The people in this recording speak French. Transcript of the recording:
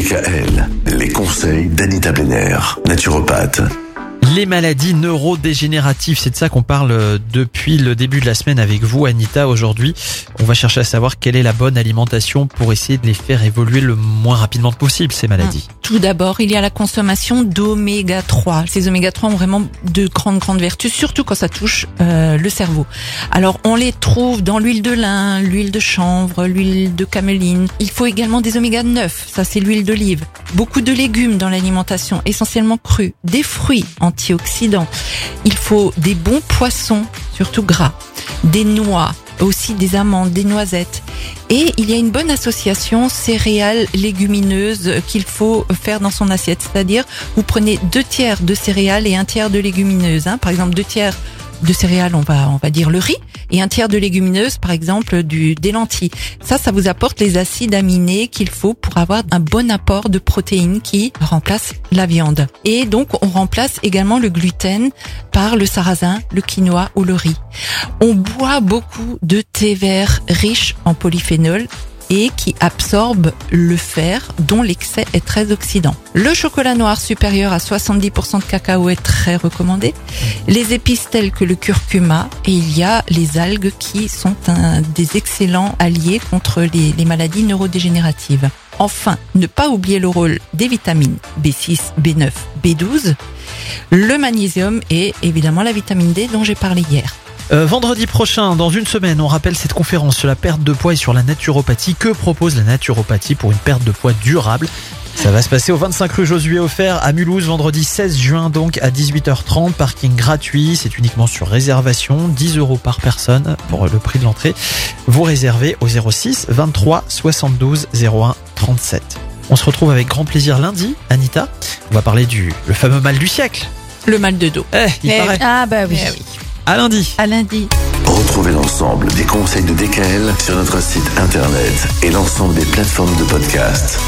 DKL, les conseils d'Anita Benner, naturopathe. Les maladies neurodégénératives, c'est de ça qu'on parle euh, depuis le début de la semaine avec vous, Anita. Aujourd'hui, on va chercher à savoir quelle est la bonne alimentation pour essayer de les faire évoluer le moins rapidement possible, ces maladies. Tout d'abord, il y a la consommation d'oméga 3. Ces oméga 3 ont vraiment de grandes, grandes vertus, surtout quand ça touche euh, le cerveau. Alors, on les trouve dans l'huile de lin, l'huile de chanvre, l'huile de cameline. Il faut également des oméga 9, ça c'est l'huile d'olive. Beaucoup de légumes dans l'alimentation, essentiellement crus. Des fruits antioxydants. Il faut des bons poissons, surtout gras. Des noix, aussi des amandes, des noisettes. Et il y a une bonne association céréales légumineuses qu'il faut faire dans son assiette. C'est-à-dire, vous prenez deux tiers de céréales et un tiers de légumineuses. Hein. Par exemple, deux tiers de céréales, on va on va dire le riz, et un tiers de légumineuses, par exemple du des lentilles. Ça, ça vous apporte les acides aminés qu'il faut pour avoir un bon apport de protéines qui remplace la viande. Et donc, on remplace également le gluten par le sarrasin, le quinoa ou le riz. On boit beaucoup de thé vert riche en polyphénol et qui absorbe le fer dont l'excès est très oxydant. Le chocolat noir supérieur à 70% de cacao est très recommandé. Les épices telles que le curcuma et il y a les algues qui sont des excellents alliés contre les maladies neurodégénératives. Enfin, ne pas oublier le rôle des vitamines B6, B9, B12, le magnésium et évidemment la vitamine D dont j'ai parlé hier. Euh, vendredi prochain, dans une semaine, on rappelle cette conférence sur la perte de poids et sur la naturopathie. Que propose la naturopathie pour une perte de poids durable? Ça va se passer au 25 rue Josué Offert à Mulhouse, vendredi 16 juin, donc à 18h30. Parking gratuit, c'est uniquement sur réservation, 10 euros par personne pour le prix de l'entrée. Vous réservez au 06 23 72 01 37. On se retrouve avec grand plaisir lundi, Anita. On va parler du le fameux mal du siècle. Le mal de dos. Eh, il Eh paraît. Ah bah oui. À lundi. À lundi. Retrouvez l'ensemble des conseils de DKL sur notre site internet et l'ensemble des plateformes de podcast.